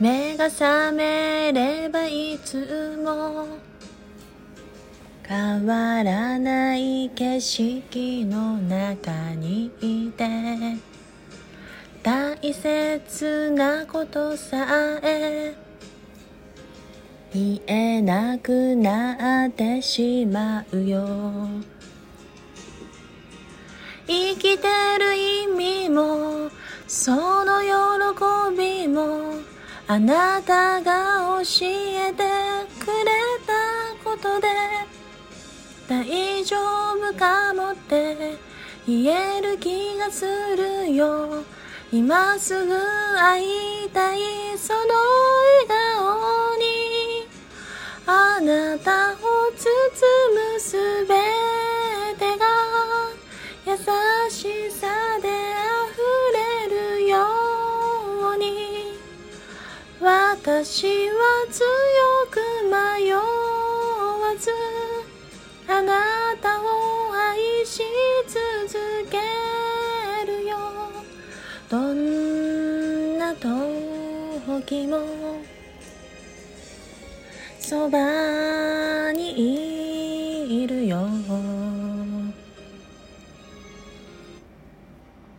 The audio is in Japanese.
目が覚めればいつも変わらない景色の中にいて大切なことさえ言えなくなってしまうよ。生きてるあなたが教えてくれたことで大丈夫かもって言える気がするよ。今すぐ会いたいその笑顔にあなたを包むすべ私は強く迷わずあなたを愛し続けるよ。どんな時もそばにいる。